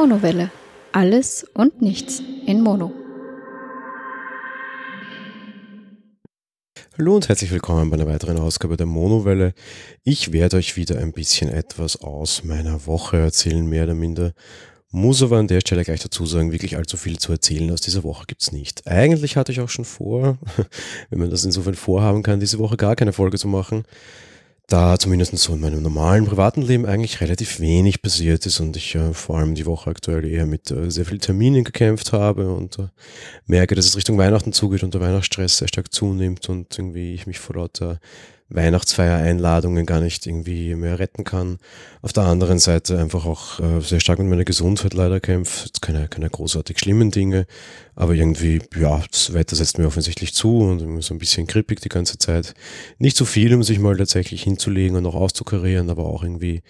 Monowelle. Alles und nichts in Mono. Hallo und herzlich willkommen bei einer weiteren Ausgabe der Monowelle. Ich werde euch wieder ein bisschen etwas aus meiner Woche erzählen, mehr oder minder. Muss aber an der Stelle gleich dazu sagen, wirklich allzu viel zu erzählen aus dieser Woche gibt's nicht. Eigentlich hatte ich auch schon vor, wenn man das insofern vorhaben kann, diese Woche gar keine Folge zu machen da zumindest so in meinem normalen privaten Leben eigentlich relativ wenig passiert ist und ich äh, vor allem die Woche aktuell eher mit äh, sehr vielen Terminen gekämpft habe und äh, merke, dass es Richtung Weihnachten zugeht und der Weihnachtsstress sehr stark zunimmt und irgendwie ich mich vor lauter Weihnachtsfeier-Einladungen gar nicht irgendwie mehr retten kann. Auf der anderen Seite einfach auch äh, sehr stark mit meiner Gesundheit leider kämpft. Keine, keine großartig schlimmen Dinge, aber irgendwie, ja, das Wetter setzt mir offensichtlich zu und irgendwie so ein bisschen krippig die ganze Zeit. Nicht so viel, um sich mal tatsächlich hinzulegen und auch auszukarieren, aber auch irgendwie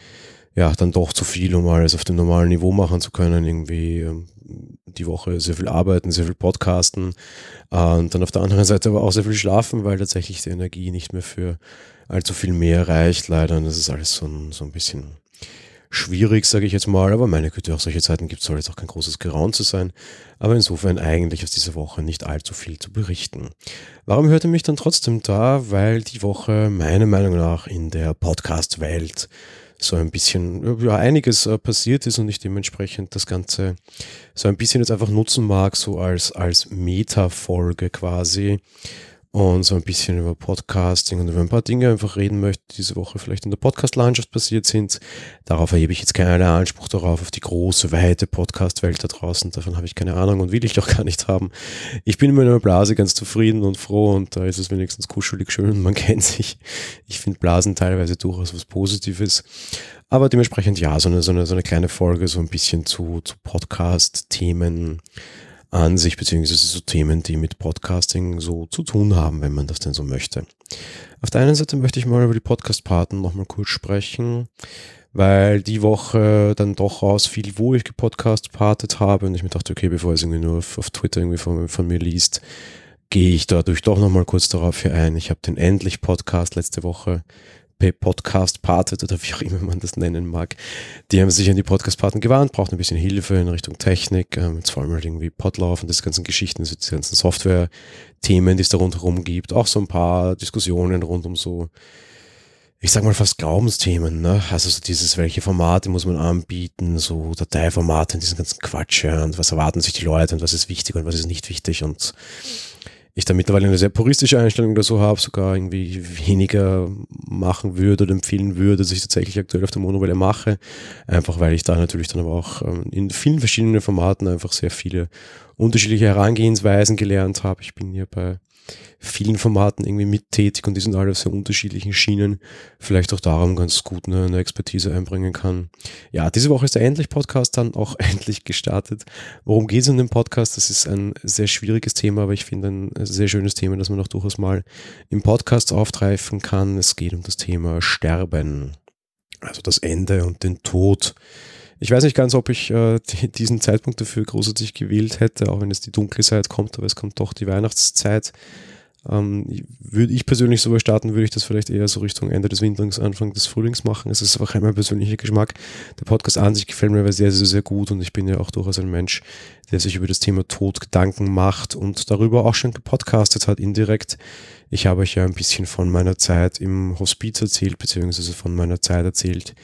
ja, dann doch zu viel, um alles auf dem normalen Niveau machen zu können. Irgendwie ähm, die Woche sehr viel arbeiten, sehr viel podcasten äh, und dann auf der anderen Seite aber auch sehr viel schlafen, weil tatsächlich die Energie nicht mehr für allzu viel mehr reicht, leider. Und das ist alles so ein, so ein bisschen schwierig, sage ich jetzt mal. Aber meine Güte, auch solche Zeiten gibt es, soll jetzt auch kein großes Geraun zu sein. Aber insofern eigentlich aus dieser Woche nicht allzu viel zu berichten. Warum hörte mich dann trotzdem da? Weil die Woche meiner Meinung nach in der Podcast-Welt so ein bisschen, ja, einiges äh, passiert ist und ich dementsprechend das Ganze so ein bisschen jetzt einfach nutzen mag, so als, als Meta-Folge quasi und so ein bisschen über Podcasting und über ein paar Dinge einfach reden möchte, die diese Woche vielleicht in der Podcast-Landschaft passiert sind. Darauf erhebe ich jetzt keinen Anspruch darauf, auf die große, weite Podcast-Welt da draußen. Davon habe ich keine Ahnung und will ich auch gar nicht haben. Ich bin in meiner Blase ganz zufrieden und froh und da ist es wenigstens kuschelig schön und man kennt sich. Ich finde Blasen teilweise durchaus was Positives. Aber dementsprechend ja, so eine, so eine, so eine kleine Folge, so ein bisschen zu, zu Podcast-Themen an sich, beziehungsweise so Themen, die mit Podcasting so zu tun haben, wenn man das denn so möchte. Auf der einen Seite möchte ich mal über die Podcast-Paten nochmal kurz sprechen, weil die Woche dann doch ausfiel, wo ich gepodcast-partet habe und ich mir dachte, okay, bevor es irgendwie nur auf, auf Twitter irgendwie von, von mir liest, gehe ich dadurch doch nochmal kurz darauf hier ein. Ich habe den Endlich-Podcast letzte Woche Podcast partet oder wie auch immer man das nennen mag. Die haben sich an die Podcast-Paten gewarnt, braucht ein bisschen Hilfe in Richtung Technik, ähm, jetzt vor allem halt irgendwie Podlauf und das ganzen Geschichten, also die ganzen Software-Themen, die es da rundherum gibt, auch so ein paar Diskussionen rund um so, ich sag mal fast Glaubensthemen, ne? Also so dieses, welche Formate muss man anbieten, so Dateiformate und diesen ganzen Quatsch, ja, und was erwarten sich die Leute und was ist wichtig und was ist nicht wichtig und ich da mittlerweile eine sehr puristische Einstellung so habe, sogar irgendwie weniger machen würde oder empfehlen würde, dass ich tatsächlich aktuell auf der Monowelle mache. Einfach weil ich da natürlich dann aber auch ähm, in vielen verschiedenen Formaten einfach sehr viele unterschiedliche Herangehensweisen gelernt habe. Ich bin hier bei vielen Formaten irgendwie mittätig und die sind alle auf sehr unterschiedlichen Schienen. Vielleicht auch darum ganz gut eine, eine Expertise einbringen kann. Ja, diese Woche ist der Endlich-Podcast dann auch endlich gestartet. Worum geht es in dem Podcast? Das ist ein sehr schwieriges Thema, aber ich finde ein sehr schönes Thema, das man auch durchaus mal im Podcast auftreifen kann. Es geht um das Thema Sterben. Also das Ende und den Tod. Ich weiß nicht ganz, ob ich äh, diesen Zeitpunkt dafür großartig gewählt hätte, auch wenn es die dunkle Zeit kommt, aber es kommt doch die Weihnachtszeit. Ähm, würde ich persönlich so starten, würde ich das vielleicht eher so Richtung Ende des Winters, Anfang des Frühlings machen. Es ist einfach mein persönlicher Geschmack. Der Podcast an sich gefällt mir aber sehr, sehr, sehr gut und ich bin ja auch durchaus ein Mensch, der sich über das Thema Tod Gedanken macht und darüber auch schon gepodcastet hat, indirekt. Ich habe euch ja ein bisschen von meiner Zeit im Hospiz erzählt, beziehungsweise von meiner Zeit erzählt,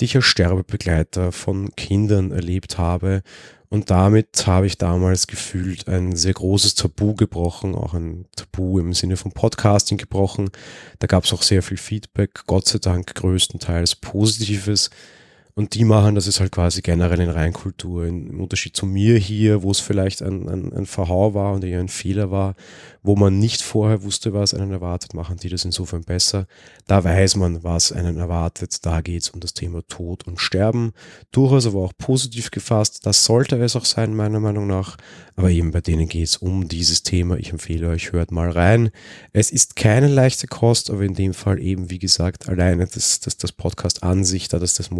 die ich als Sterbebegleiter von Kindern erlebt habe. Und damit habe ich damals gefühlt ein sehr großes Tabu gebrochen, auch ein Tabu im Sinne von Podcasting gebrochen. Da gab es auch sehr viel Feedback, Gott sei Dank größtenteils Positives. Und die machen das ist halt quasi generell in Reinkultur. Im Unterschied zu mir hier, wo es vielleicht ein, ein, ein Verhau war und eher ein Fehler war, wo man nicht vorher wusste, was einen erwartet, machen die das insofern besser. Da weiß man, was einen erwartet. Da geht es um das Thema Tod und Sterben. Durchaus aber auch positiv gefasst. Das sollte es auch sein, meiner Meinung nach. Aber eben bei denen geht es um dieses Thema. Ich empfehle euch, hört mal rein. Es ist keine leichte Kost, aber in dem Fall eben, wie gesagt, alleine das, das, das Podcast an sich, da das das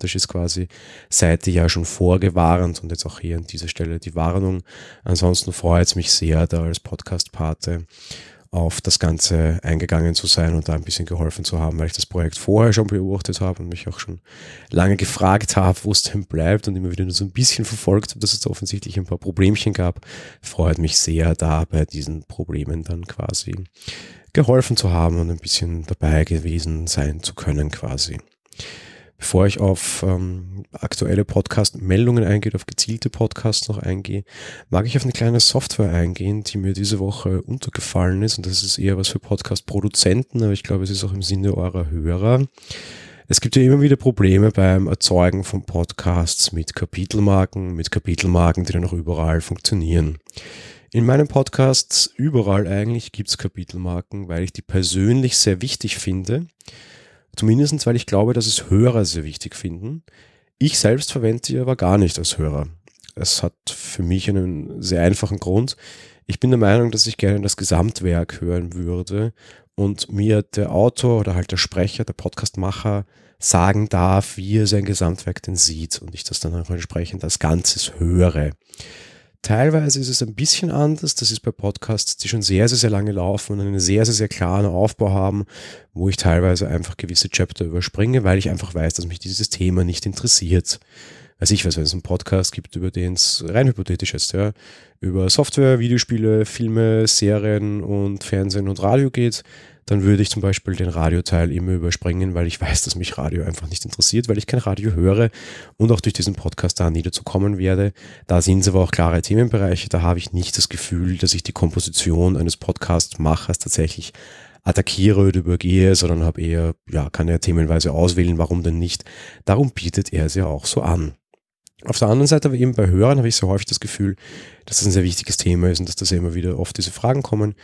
monothematisch ist quasi, ihr ja schon vorgewarnt und jetzt auch hier an dieser Stelle die Warnung. Ansonsten freut es mich sehr, da als Podcast-Pate auf das Ganze eingegangen zu sein und da ein bisschen geholfen zu haben, weil ich das Projekt vorher schon beobachtet habe und mich auch schon lange gefragt habe, wo es denn bleibt und immer wieder nur so ein bisschen verfolgt habe, dass es da offensichtlich ein paar Problemchen gab. Freut mich sehr, da bei diesen Problemen dann quasi geholfen zu haben und ein bisschen dabei gewesen sein zu können quasi. Bevor ich auf ähm, aktuelle Podcast-Meldungen eingehe, auf gezielte Podcasts noch eingehe, mag ich auf eine kleine Software eingehen, die mir diese Woche untergefallen ist. Und das ist eher was für Podcast-Produzenten, aber ich glaube, es ist auch im Sinne eurer Hörer. Es gibt ja immer wieder Probleme beim Erzeugen von Podcasts mit Kapitelmarken, mit Kapitelmarken, die dann auch überall funktionieren. In meinem Podcast überall eigentlich gibt's Kapitelmarken, weil ich die persönlich sehr wichtig finde. Zumindestens, weil ich glaube, dass es Hörer sehr wichtig finden. Ich selbst verwende sie aber gar nicht als Hörer. Es hat für mich einen sehr einfachen Grund. Ich bin der Meinung, dass ich gerne das Gesamtwerk hören würde und mir der Autor oder halt der Sprecher, der Podcastmacher sagen darf, wie er sein Gesamtwerk denn sieht und ich das dann auch entsprechend als Ganzes höre. Teilweise ist es ein bisschen anders. Das ist bei Podcasts, die schon sehr, sehr, sehr lange laufen und einen sehr, sehr, sehr klaren Aufbau haben, wo ich teilweise einfach gewisse Chapter überspringe, weil ich einfach weiß, dass mich dieses Thema nicht interessiert. Also ich weiß, wenn es einen Podcast gibt, über den es rein hypothetisch ist, ja, über Software, Videospiele, Filme, Serien und Fernsehen und Radio geht, dann würde ich zum Beispiel den Radioteil immer überspringen, weil ich weiß, dass mich Radio einfach nicht interessiert, weil ich kein Radio höre und auch durch diesen Podcast da niederzukommen werde. Da sind es aber auch klare Themenbereiche, da habe ich nicht das Gefühl, dass ich die Komposition eines Podcast-Machers tatsächlich attackiere oder übergehe, sondern habe eher, ja, kann er themenweise auswählen, warum denn nicht. Darum bietet er es ja auch so an. Auf der anderen Seite aber eben bei Hörern habe ich sehr häufig das Gefühl, dass das ein sehr wichtiges Thema ist und dass da immer wieder oft diese Fragen kommen.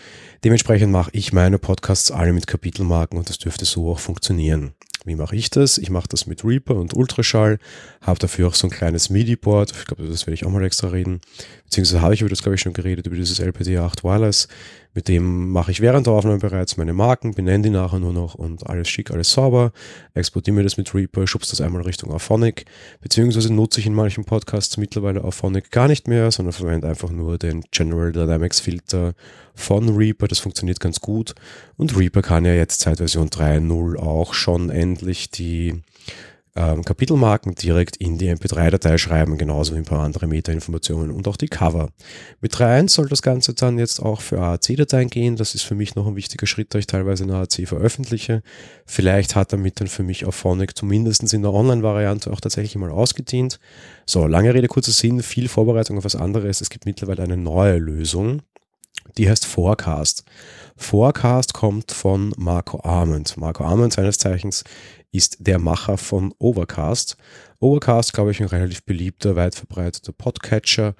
Dementsprechend mache ich meine Podcasts alle mit Kapitelmarken und das dürfte so auch funktionieren. Wie mache ich das? Ich mache das mit Reaper und Ultraschall, habe dafür auch so ein kleines MIDI-Board. Ich glaube, das werde ich auch mal extra reden. Beziehungsweise habe ich über das, glaube ich, schon geredet, über dieses LPD8 Wireless. Mit dem mache ich während der Aufnahme bereits meine Marken, benenne die nachher nur noch und alles schick, alles sauber. Exportiere mir das mit Reaper, schubst das einmal Richtung Auphonic. Beziehungsweise nutze ich in manchen Podcasts mittlerweile Auphonic gar nicht mehr, sondern verwende einfach nur den General Dynamics Filter von Reaper. Das funktioniert ganz gut. Und Reaper kann ja jetzt seit Version 3.0 auch schon endlich die ähm, Kapitelmarken direkt in die MP3-Datei schreiben, genauso wie ein paar andere Metainformationen und auch die Cover. Mit 3.1 soll das Ganze dann jetzt auch für AAC-Dateien gehen. Das ist für mich noch ein wichtiger Schritt, da ich teilweise in AAC veröffentliche. Vielleicht hat damit dann für mich auch Phonic zumindest in der Online-Variante auch tatsächlich mal ausgedient. So, lange Rede, kurzer Sinn, viel Vorbereitung auf was anderes. Es gibt mittlerweile eine neue Lösung. Die heißt Forecast. Forecast kommt von Marco Arment. Marco Arment, seines Zeichens, ist der Macher von Overcast. Overcast, glaube ich, ein relativ beliebter, weit verbreiteter Podcatcher.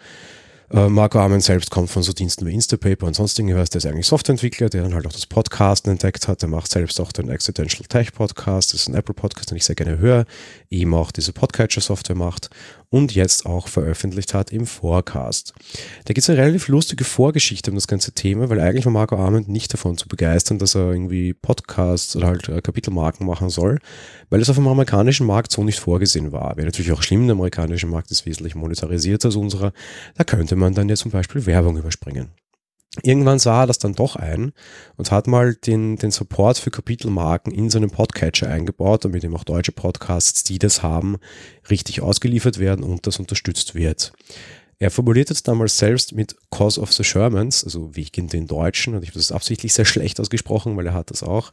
Äh, Marco Armen selbst kommt von so Diensten wie Instapaper und sonstigen was. Der ist eigentlich Softwareentwickler, der dann halt auch das Podcasten entdeckt hat. Der macht selbst auch den Accidental Tech Podcast. Das ist ein Apple Podcast, den ich sehr gerne höre. Eben auch diese Podcatcher-Software macht und jetzt auch veröffentlicht hat im Forecast. Da gibt es eine relativ lustige Vorgeschichte um das ganze Thema, weil eigentlich war Marco Arment nicht davon zu begeistern, dass er irgendwie Podcasts oder halt äh, Kapitelmarken machen soll, weil es auf dem amerikanischen Markt so nicht vorgesehen war. Wäre natürlich auch schlimm, der amerikanische Markt ist wesentlich monetarisierter als unserer. Da könnte man dann ja zum Beispiel Werbung überspringen. Irgendwann sah er das dann doch ein und hat mal den, den Support für Kapitelmarken in seinen Podcatcher eingebaut, damit ihm auch deutsche Podcasts, die das haben, richtig ausgeliefert werden und das unterstützt wird. Er formuliert es damals selbst mit Cause of the Shermans, also wegen den Deutschen, und ich habe das absichtlich sehr schlecht ausgesprochen, weil er hat das auch.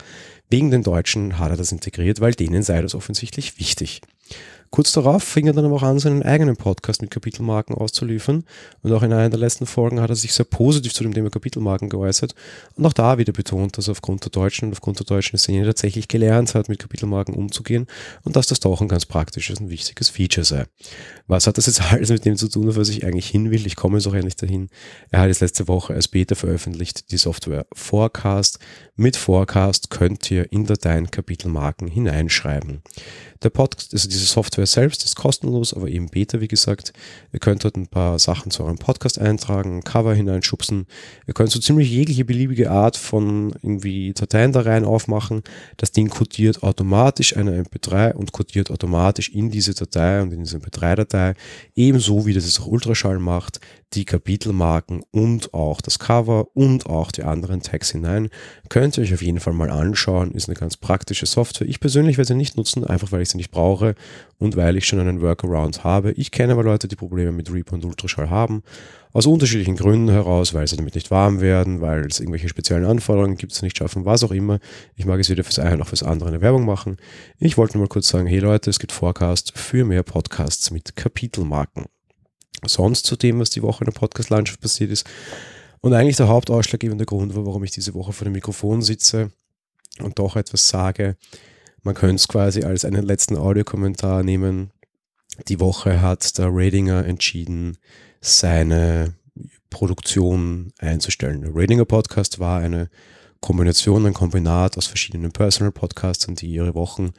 Wegen den Deutschen hat er das integriert, weil denen sei das offensichtlich wichtig. Kurz darauf fing er dann aber auch an, seinen eigenen Podcast mit Kapitelmarken auszuliefern. Und auch in einer der letzten Folgen hat er sich sehr positiv zu dem Thema Kapitelmarken geäußert. Und auch da wieder betont, dass er aufgrund der deutschen und aufgrund der deutschen Szene tatsächlich gelernt hat, mit Kapitelmarken umzugehen und dass das doch ein ganz praktisches und wichtiges Feature sei. Was hat das jetzt alles mit dem zu tun, auf was ich eigentlich hin will? Ich komme jetzt auch endlich dahin. Er hat jetzt letzte Woche als Beta veröffentlicht die Software Forecast. Mit Forecast könnt ihr in Dateien Kapitelmarken hineinschreiben. Der Podcast, also diese Software selbst ist kostenlos, aber eben Beta, wie gesagt. Ihr könnt dort ein paar Sachen zu eurem Podcast eintragen, ein Cover hineinschubsen. Ihr könnt so ziemlich jegliche beliebige Art von irgendwie Dateien da rein aufmachen. Das Ding codiert automatisch eine MP3 und codiert automatisch in diese Datei und in diese MP3-Datei, ebenso wie das es auch Ultraschall macht, die Kapitelmarken und auch das Cover und auch die anderen Tags hinein. Könnt ihr euch auf jeden Fall mal anschauen. Ist eine ganz praktische Software. Ich persönlich werde sie nicht nutzen, einfach weil ich sie nicht brauche und weil ich schon einen Workaround habe. Ich kenne aber Leute, die Probleme mit Reaper und Ultraschall haben. Aus unterschiedlichen Gründen heraus, weil sie damit nicht warm werden, weil es irgendwelche speziellen Anforderungen gibt, es nicht schaffen, was auch immer. Ich mag es weder fürs eine noch fürs andere eine Werbung machen. Ich wollte nur mal kurz sagen, hey Leute, es gibt Forecast für mehr Podcasts mit Kapitelmarken sonst zu dem, was die Woche in der Podcast-Landschaft passiert ist. Und eigentlich der hauptausschlaggebende Grund war, warum ich diese Woche vor dem Mikrofon sitze und doch etwas sage. Man könnte es quasi als einen letzten Audiokommentar nehmen. Die Woche hat der Ratinger entschieden, seine Produktion einzustellen. Der Ratinger Podcast war eine Kombination, ein Kombinat aus verschiedenen Personal Podcasts, die ihre Wochen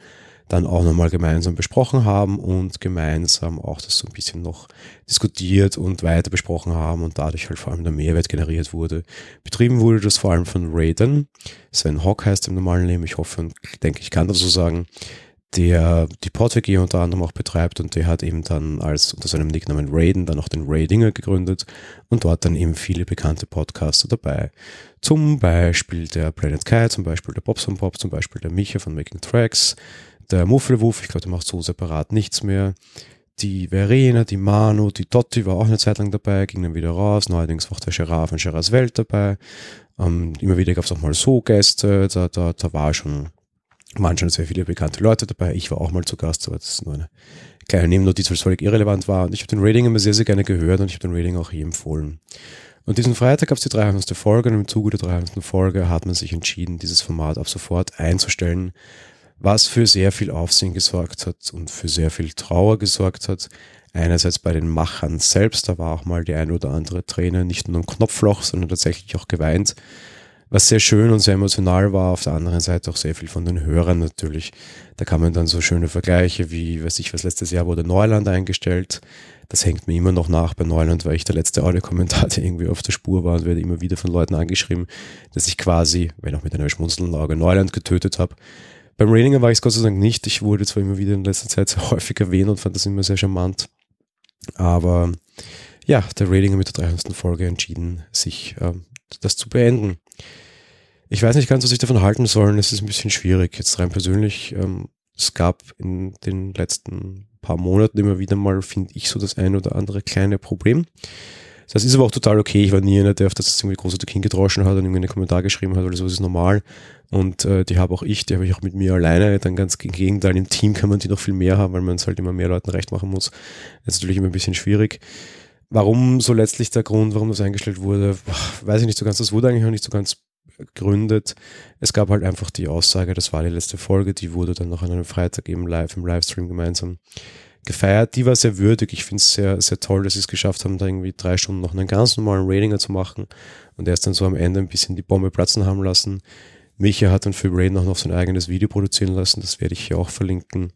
dann auch nochmal gemeinsam besprochen haben und gemeinsam auch das so ein bisschen noch diskutiert und weiter besprochen haben und dadurch halt vor allem der Mehrwert generiert wurde. Betrieben wurde das vor allem von Raiden. Sven Hock heißt im normalen Leben, ich hoffe und denke, ich kann das so sagen, der die PodWG unter anderem auch betreibt und der hat eben dann als unter seinem Nicknamen Raiden dann auch den Raidinger gegründet und dort dann eben viele bekannte Podcaster dabei. Zum Beispiel der Planet Kai, zum Beispiel der Bobson Pop, zum Beispiel der Micha von Making Tracks, der Muffelwuff, ich glaube, der macht so separat nichts mehr. Die Verena, die Manu, die Dotti war auch eine Zeit lang dabei, ging dann wieder raus. Neuerdings war auch der Giraffe in Gerards Welt dabei. Ähm, immer wieder gab es auch mal so Gäste, da, da, da war schon, schon sehr viele bekannte Leute dabei. Ich war auch mal zu Gast, aber das ist nur eine kleine Nebennotiz, weil es völlig irrelevant war. Und ich habe den Rating immer sehr, sehr gerne gehört und ich habe den Rating auch hier empfohlen. Und diesen Freitag gab es die 300. Folge und im Zuge der 300. Folge hat man sich entschieden, dieses Format ab sofort einzustellen, was für sehr viel Aufsehen gesorgt hat und für sehr viel Trauer gesorgt hat. Einerseits bei den Machern selbst, da war auch mal die ein oder andere Träne nicht nur im Knopfloch, sondern tatsächlich auch geweint, was sehr schön und sehr emotional war. Auf der anderen Seite auch sehr viel von den Hörern natürlich. Da kann man dann so schöne Vergleiche wie, weiß ich was, letztes Jahr wurde Neuland eingestellt. Das hängt mir immer noch nach bei Neuland, weil ich der letzte Audiokommentar, der irgendwie auf der Spur war und werde immer wieder von Leuten angeschrieben, dass ich quasi, wenn auch mit einer schmunzelnden Auge, Neuland getötet habe. Beim Raininger war ich es Gott sei Dank nicht. Ich wurde zwar immer wieder in letzter Zeit sehr häufig erwähnt und fand das immer sehr charmant. Aber ja, der Ratinger mit der 300. Folge entschieden, sich äh, das zu beenden. Ich weiß nicht ganz, was ich davon halten soll. Es ist ein bisschen schwierig. Jetzt rein persönlich, ähm, es gab in den letzten paar Monaten immer wieder mal, finde ich, so das ein oder andere kleine Problem. Das ist aber auch total okay. Ich war nie einer, der auf das irgendwie groß oder Kind gedroschen hat und irgendwie einen Kommentar geschrieben hat oder so, das ist normal. Und äh, die habe auch ich, die habe ich auch mit mir alleine. Dann ganz im Gegenteil, im Team kann man die noch viel mehr haben, weil man es halt immer mehr Leuten recht machen muss. Das ist natürlich immer ein bisschen schwierig. Warum so letztlich der Grund, warum das eingestellt wurde, weiß ich nicht so ganz. Das wurde eigentlich auch nicht so ganz gegründet. Es gab halt einfach die Aussage, das war die letzte Folge, die wurde dann noch an einem Freitag eben live im Livestream gemeinsam gefeiert. Die war sehr würdig. Ich finde es sehr, sehr toll, dass sie es geschafft haben, da irgendwie drei Stunden noch einen ganz normalen Ratinger zu machen und erst dann so am Ende ein bisschen die Bombe platzen haben lassen. Micha hat dann für Raiden auch noch sein eigenes Video produzieren lassen. Das werde ich hier auch verlinken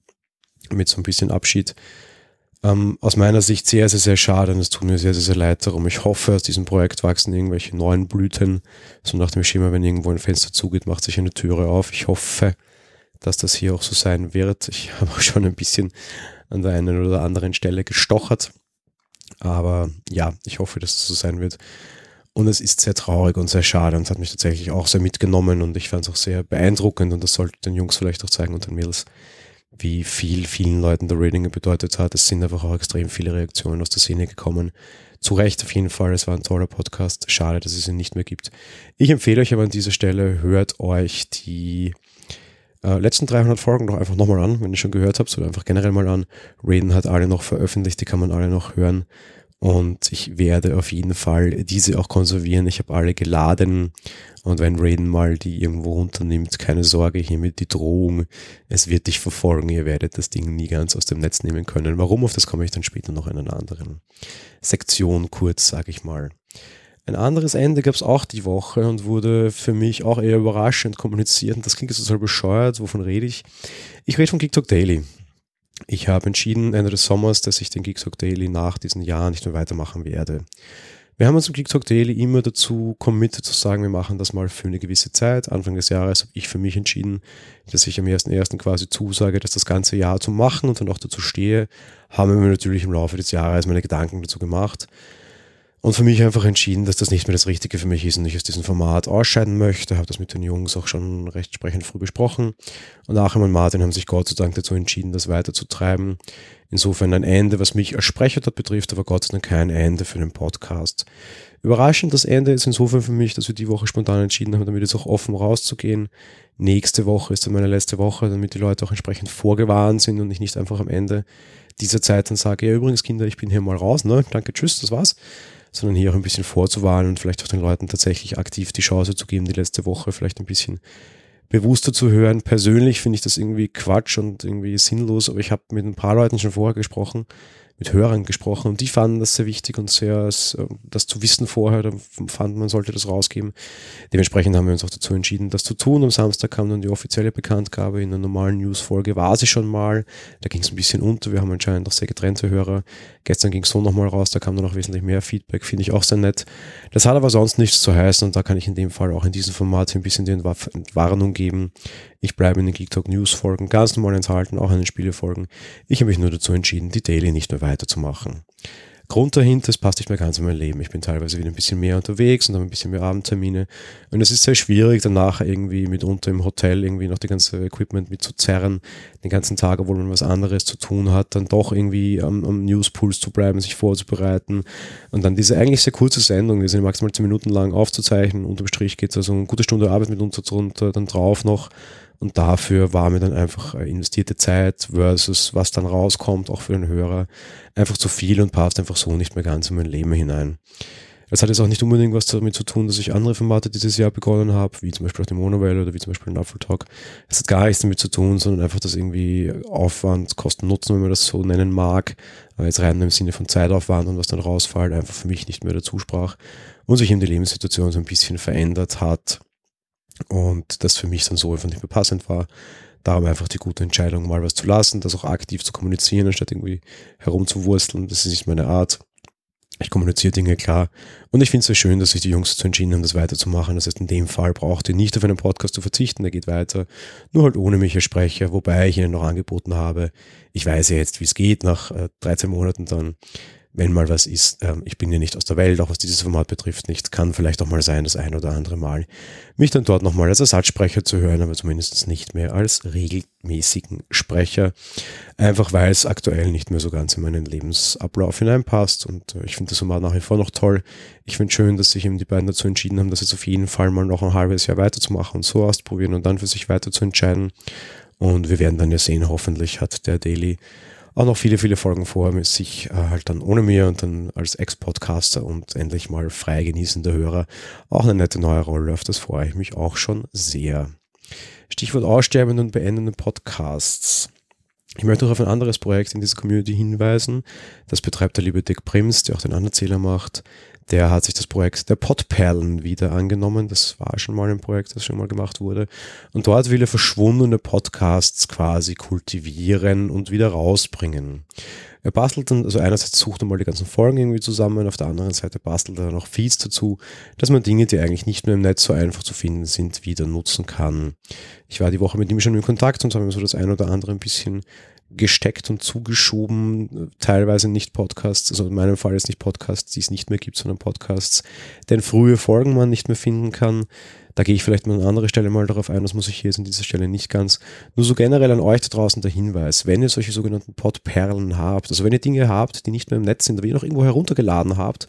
mit so ein bisschen Abschied. Ähm, aus meiner Sicht sehr, sehr, sehr schade und es tut mir sehr, sehr, sehr leid darum. Ich hoffe, aus diesem Projekt wachsen irgendwelche neuen Blüten. So nach dem Schema, wenn irgendwo ein Fenster zugeht, macht sich eine Türe auf. Ich hoffe, dass das hier auch so sein wird. Ich habe auch schon ein bisschen an der einen oder anderen Stelle gestochert. Aber ja, ich hoffe, dass es das so sein wird. Und es ist sehr traurig und sehr schade und hat mich tatsächlich auch sehr mitgenommen und ich fand es auch sehr beeindruckend und das sollte den Jungs vielleicht auch zeigen und den Mädels, wie viel vielen Leuten der Ratinger bedeutet hat. Es sind einfach auch extrem viele Reaktionen aus der Szene gekommen. Zu Recht auf jeden Fall, es war ein toller Podcast. Schade, dass es ihn nicht mehr gibt. Ich empfehle euch aber an dieser Stelle, hört euch die äh, letzten 300 Folgen doch einfach nochmal an, wenn ihr schon gehört habt, oder einfach generell mal an. Raiden hat alle noch veröffentlicht, die kann man alle noch hören. Und ich werde auf jeden Fall diese auch konservieren. Ich habe alle geladen. Und wenn Raiden mal die irgendwo runternimmt, keine Sorge, hiermit die Drohung. Es wird dich verfolgen. Ihr werdet das Ding nie ganz aus dem Netz nehmen können. Warum? Auf das komme ich dann später noch in einer anderen Sektion kurz, sage ich mal. Ein anderes Ende gab es auch die Woche und wurde für mich auch eher überraschend kommuniziert. Und das klingt jetzt total bescheuert. Wovon rede ich? Ich rede von TikTok Daily. Ich habe entschieden Ende des Sommers, dass ich den TikTok Daily nach diesen Jahren nicht mehr weitermachen werde. Wir haben uns im TikTok Daily immer dazu committed zu sagen, wir machen das mal für eine gewisse Zeit. Anfang des Jahres habe ich für mich entschieden, dass ich am 1.1. quasi zusage, dass das ganze Jahr zu machen und dann auch dazu stehe. Haben wir natürlich im Laufe des Jahres meine Gedanken dazu gemacht und für mich einfach entschieden, dass das nicht mehr das Richtige für mich ist und ich aus diesem Format ausscheiden möchte. Habe das mit den Jungs auch schon recht sprechend früh besprochen. Und Achim und Martin haben sich Gott sei Dank dazu entschieden, das weiterzutreiben. Insofern ein Ende, was mich als Sprecher dort betrifft, aber Gott sei Dank kein Ende für den Podcast. Überraschend, das Ende ist insofern für mich, dass wir die Woche spontan entschieden haben, damit jetzt auch offen rauszugehen. Nächste Woche ist dann meine letzte Woche, damit die Leute auch entsprechend vorgewarnt sind und ich nicht einfach am Ende dieser Zeit dann sage, ja übrigens Kinder, ich bin hier mal raus, ne? Danke, tschüss, das war's sondern hier auch ein bisschen vorzuwarnen und vielleicht auch den Leuten tatsächlich aktiv die Chance zu geben, die letzte Woche vielleicht ein bisschen bewusster zu hören. Persönlich finde ich das irgendwie Quatsch und irgendwie sinnlos, aber ich habe mit ein paar Leuten schon vorher gesprochen, mit Hörern gesprochen und die fanden das sehr wichtig und sehr, äh, das zu wissen vorher, fanden man sollte das rausgeben. Dementsprechend haben wir uns auch dazu entschieden, das zu tun. Am Samstag kam dann die offizielle Bekanntgabe in der normalen News-Folge, war sie schon mal. Da ging es ein bisschen unter, wir haben anscheinend auch sehr getrennte Hörer. Gestern ging es so nochmal raus, da kam dann auch wesentlich mehr Feedback, finde ich auch sehr nett. Das hat aber sonst nichts zu heißen und da kann ich in dem Fall auch in diesem Format ein bisschen die Entwarnung geben. Ich bleibe in den Geek Talk News Folgen ganz normal enthalten, auch in den Spielefolgen. Ich habe mich nur dazu entschieden, die Daily nicht mehr weiterzumachen. Grund dahinter, es passt nicht mehr ganz in mein Leben. Ich bin teilweise wieder ein bisschen mehr unterwegs und habe ein bisschen mehr Abendtermine. Und es ist sehr schwierig, danach irgendwie mitunter im Hotel irgendwie noch die ganze Equipment mitzuzerren, den ganzen Tag, obwohl man was anderes zu tun hat, dann doch irgendwie am, am Newspools zu bleiben, sich vorzubereiten und dann diese eigentlich sehr kurze Sendung, die sind maximal zehn Minuten lang aufzuzeichnen. Unterm Strich geht es also eine gute Stunde Arbeit mit uns drunter, dann drauf noch und dafür war mir dann einfach äh, investierte Zeit versus was dann rauskommt, auch für den Hörer, einfach zu viel und passt einfach so nicht mehr ganz in mein Leben hinein. Das hat jetzt auch nicht unbedingt was damit zu tun, dass ich andere Formate dieses Jahr begonnen habe, wie zum Beispiel auch die Monowelle oder wie zum Beispiel den Apple Talk. Es hat gar nichts damit zu tun, sondern einfach das irgendwie Aufwand, Kosten, Nutzen, wenn man das so nennen mag, aber jetzt rein im Sinne von Zeitaufwand und was dann rausfällt, einfach für mich nicht mehr dazu sprach und sich eben die Lebenssituation so ein bisschen verändert hat und das für mich dann so einfach nicht mehr passend war. Darum einfach die gute Entscheidung, mal was zu lassen, das auch aktiv zu kommunizieren, anstatt irgendwie herumzuwursteln. Das ist nicht meine Art. Ich kommuniziere Dinge klar. Und ich finde es sehr schön, dass sich die Jungs dazu entschieden haben, das weiterzumachen. Das heißt, in dem Fall braucht ihr nicht auf einen Podcast zu verzichten, der geht weiter. Nur halt ohne mich als Sprecher, wobei ich ihnen noch angeboten habe. Ich weiß ja jetzt, wie es geht nach 13 äh, Monaten dann wenn mal was ist. Ähm, ich bin ja nicht aus der Welt, auch was dieses Format betrifft, nicht. Kann vielleicht auch mal sein, das ein oder andere Mal, mich dann dort nochmal als Ersatzsprecher zu hören, aber zumindest nicht mehr als regelmäßigen Sprecher. Einfach weil es aktuell nicht mehr so ganz in meinen Lebensablauf hineinpasst. Und äh, ich finde das Format nach wie vor noch toll. Ich finde schön, dass sich eben die beiden dazu entschieden haben, das jetzt auf jeden Fall mal noch ein halbes Jahr weiterzumachen und so auszuprobieren und dann für sich weiter zu entscheiden. Und wir werden dann ja sehen, hoffentlich hat der Daily auch noch viele, viele Folgen vor, mit sich äh, halt dann ohne mir und dann als Ex-Podcaster und endlich mal frei genießender Hörer auch eine nette neue Rolle. Auf das freue ich mich auch schon sehr. Stichwort aussterbenden und beendenden Podcasts. Ich möchte noch auf ein anderes Projekt in dieser Community hinweisen. Das betreibt der liebe Dick Prims, der auch den Anerzähler macht der hat sich das Projekt der Podperlen wieder angenommen. Das war schon mal ein Projekt, das schon mal gemacht wurde. Und dort will er verschwundene Podcasts quasi kultivieren und wieder rausbringen. Er bastelt dann, also einerseits sucht er mal die ganzen Folgen irgendwie zusammen, auf der anderen Seite bastelt er noch Feeds dazu, dass man Dinge, die eigentlich nicht mehr im Netz so einfach zu finden sind, wieder nutzen kann. Ich war die Woche mit ihm schon in Kontakt und haben so das ein oder andere ein bisschen gesteckt und zugeschoben, teilweise nicht Podcasts, also in meinem Fall ist nicht Podcasts, die es nicht mehr gibt, sondern Podcasts, denn frühe Folgen man nicht mehr finden kann. Da gehe ich vielleicht mal an andere Stelle mal darauf ein, das muss ich hier jetzt an dieser Stelle nicht ganz. Nur so generell an euch da draußen der Hinweis, wenn ihr solche sogenannten Podperlen habt, also wenn ihr Dinge habt, die nicht mehr im Netz sind, aber ihr noch irgendwo heruntergeladen habt,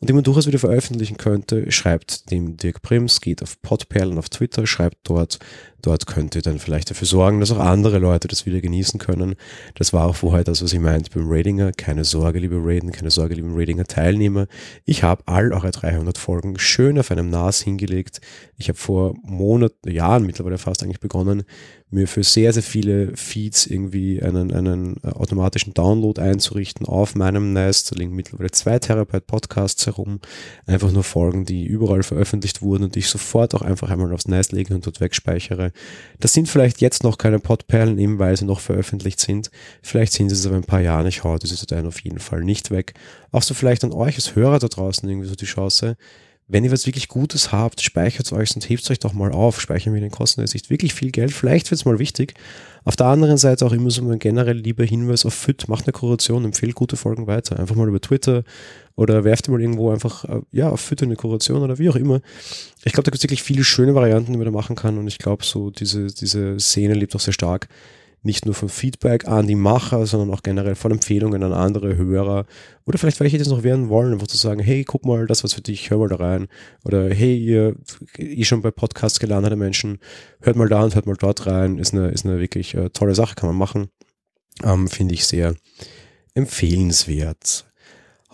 und die man durchaus wieder veröffentlichen könnte, schreibt dem Dirk Prims, geht auf Podperlen auf Twitter, schreibt dort, dort könnt ihr dann vielleicht dafür sorgen, dass auch andere Leute das wieder genießen können. Das war auch vorher das, was ich meinte beim Ratinger. Keine Sorge, liebe Raiden, keine Sorge, liebe Ratinger-Teilnehmer. Ich habe all eure 300 Folgen schön auf einem NAS hingelegt. Ich habe vor Monaten, Jahren mittlerweile fast eigentlich begonnen, mir für sehr, sehr viele Feeds irgendwie einen, einen äh, automatischen Download einzurichten auf meinem NAS. Da liegen mittlerweile zwei Terabyte Podcasts herum. Einfach nur Folgen, die überall veröffentlicht wurden und die ich sofort auch einfach einmal aufs NAS lege und dort wegspeichere. Das sind vielleicht jetzt noch keine Podperlen, eben weil sie noch veröffentlicht sind. Vielleicht sind sie es aber ein paar Jahren. Ich haue diese Dateien auf jeden Fall nicht weg. Auch so vielleicht an euch als Hörer da draußen irgendwie so die Chance, wenn ihr was wirklich Gutes habt, speichert es euch und hebt es euch doch mal auf. Speichern wir den Kosten der Sicht wirklich viel Geld. Vielleicht wird es mal wichtig. Auf der anderen Seite auch immer so ein generell lieber Hinweis auf FIT. Macht eine Kuration, empfehlt gute Folgen weiter. Einfach mal über Twitter oder werft mal irgendwo einfach, äh, ja, auf FIT eine Kuration oder wie auch immer. Ich glaube, da gibt es wirklich viele schöne Varianten, die man da machen kann und ich glaube, so diese, diese Szene lebt auch sehr stark nicht nur von Feedback an die Macher, sondern auch generell von Empfehlungen an andere Hörer oder vielleicht welche, die das noch werden wollen, einfach zu sagen, hey, guck mal, das was für dich, hör mal da rein oder hey, ihr eh schon bei Podcasts gelandete Menschen, hört mal da und hört mal dort rein, ist eine, ist eine wirklich äh, tolle Sache, kann man machen, ähm, finde ich sehr empfehlenswert.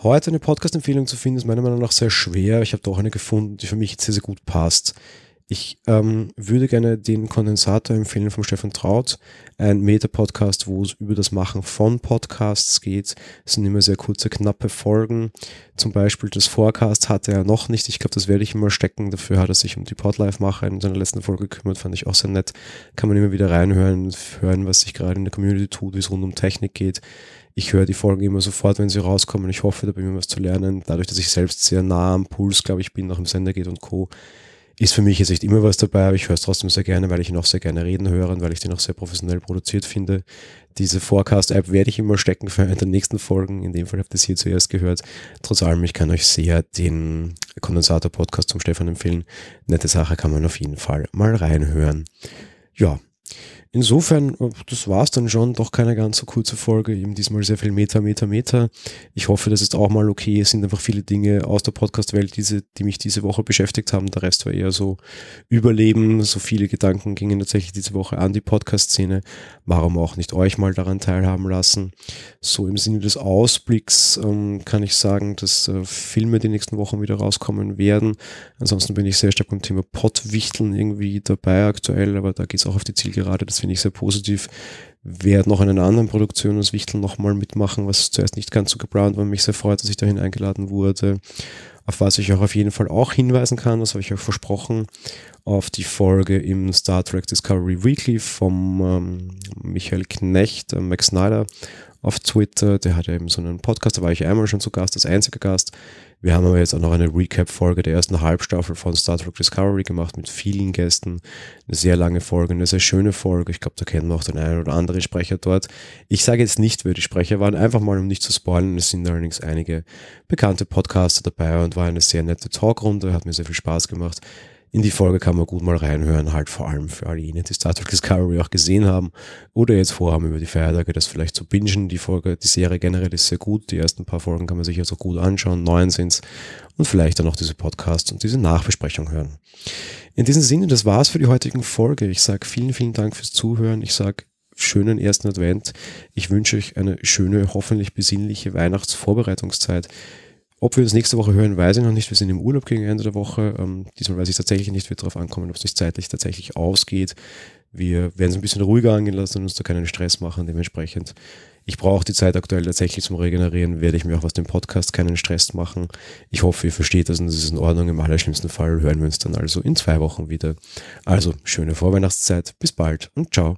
Heute eine Podcast-Empfehlung zu finden, ist meiner Meinung nach sehr schwer. Ich habe doch eine gefunden, die für mich jetzt sehr, sehr gut passt. Ich ähm, würde gerne den Kondensator empfehlen von Stefan Traut, ein Meta-Podcast, wo es über das Machen von Podcasts geht. Es sind immer sehr kurze, knappe Folgen. Zum Beispiel das Forecast hatte er noch nicht. Ich glaube, das werde ich immer stecken. Dafür hat er sich um die Podlife-Macher in seiner letzten Folge gekümmert. Fand ich auch sehr nett. Kann man immer wieder reinhören, hören, was sich gerade in der Community tut, wie es rund um Technik geht. Ich höre die Folgen immer sofort, wenn sie rauskommen. Ich hoffe, da bin ich was zu lernen. Dadurch, dass ich selbst sehr nah am Puls, glaube ich, bin, nach dem Sender geht und Co ist für mich jetzt nicht immer was dabei, aber ich höre es trotzdem sehr gerne, weil ich ihn auch sehr gerne reden höre und weil ich den auch sehr professionell produziert finde. Diese Forecast-App werde ich immer stecken für eine der nächsten Folgen. In dem Fall habt ihr es hier zuerst gehört. Trotz allem, ich kann euch sehr den Kondensator-Podcast zum Stefan empfehlen. Nette Sache kann man auf jeden Fall mal reinhören. Ja, Insofern, äh, das war es dann schon, doch keine ganz so kurze Folge, eben diesmal sehr viel Meter, Meter, Meter. Ich hoffe, das ist auch mal okay. Es sind einfach viele Dinge aus der Podcast-Welt, diese, die mich diese Woche beschäftigt haben. Der Rest war eher so Überleben. So viele Gedanken gingen tatsächlich diese Woche an die Podcast-Szene. Warum auch nicht euch mal daran teilhaben lassen? So im Sinne des Ausblicks ähm, kann ich sagen, dass äh, Filme die nächsten Wochen wieder rauskommen werden. Ansonsten bin ich sehr stark beim Thema Pottwichteln irgendwie dabei aktuell, aber da geht es auch auf die Zielgerade. Das finde ich sehr positiv. Werde noch in einer anderen Produktion aus Wichtel nochmal mitmachen, was zuerst nicht ganz so geplant war. Mich sehr freut, dass ich dahin eingeladen wurde. Auf was ich auch auf jeden Fall auch hinweisen kann, das habe ich euch versprochen, auf die Folge im Star Trek Discovery Weekly vom ähm, Michael Knecht, äh, Max Snyder auf Twitter. Der hat ja eben so einen Podcast, da war ich einmal schon zu Gast, als einziger Gast. Wir haben aber jetzt auch noch eine Recap-Folge der ersten Halbstaffel von Star Trek Discovery gemacht mit vielen Gästen. Eine sehr lange Folge, eine sehr schöne Folge. Ich glaube, da kennen wir auch den einen oder anderen Sprecher dort. Ich sage jetzt nicht, wer die Sprecher waren, einfach mal, um nicht zu spoilen. Es sind allerdings einige bekannte Podcaster dabei und war eine sehr nette Talkrunde, hat mir sehr viel Spaß gemacht in die Folge kann man gut mal reinhören, halt vor allem für all jene, die Star Trek Discovery auch gesehen haben oder jetzt vorhaben, über die Feiertage das vielleicht zu bingen. Die Folge, die Serie generell ist sehr gut. Die ersten paar Folgen kann man sich also gut anschauen. Neun sind's. Und vielleicht dann auch diese Podcast und diese Nachbesprechung hören. In diesem Sinne, das war's für die heutige Folge. Ich sage vielen, vielen Dank fürs Zuhören. Ich sage schönen ersten Advent. Ich wünsche euch eine schöne, hoffentlich besinnliche Weihnachtsvorbereitungszeit. Ob wir uns nächste Woche hören, weiß ich noch nicht. Wir sind im Urlaub gegen Ende der Woche. Ähm, diesmal weiß ich tatsächlich nicht, wird darauf ankommen, ob es sich zeitlich tatsächlich ausgeht. Wir werden es ein bisschen ruhiger angehen lassen und uns da keinen Stress machen. Dementsprechend, ich brauche die Zeit aktuell tatsächlich zum Regenerieren. Werde ich mir auch aus dem Podcast keinen Stress machen. Ich hoffe, ihr versteht das und das ist in Ordnung. Im allerschlimmsten Fall hören wir uns dann also in zwei Wochen wieder. Also, schöne Vorweihnachtszeit. Bis bald und ciao.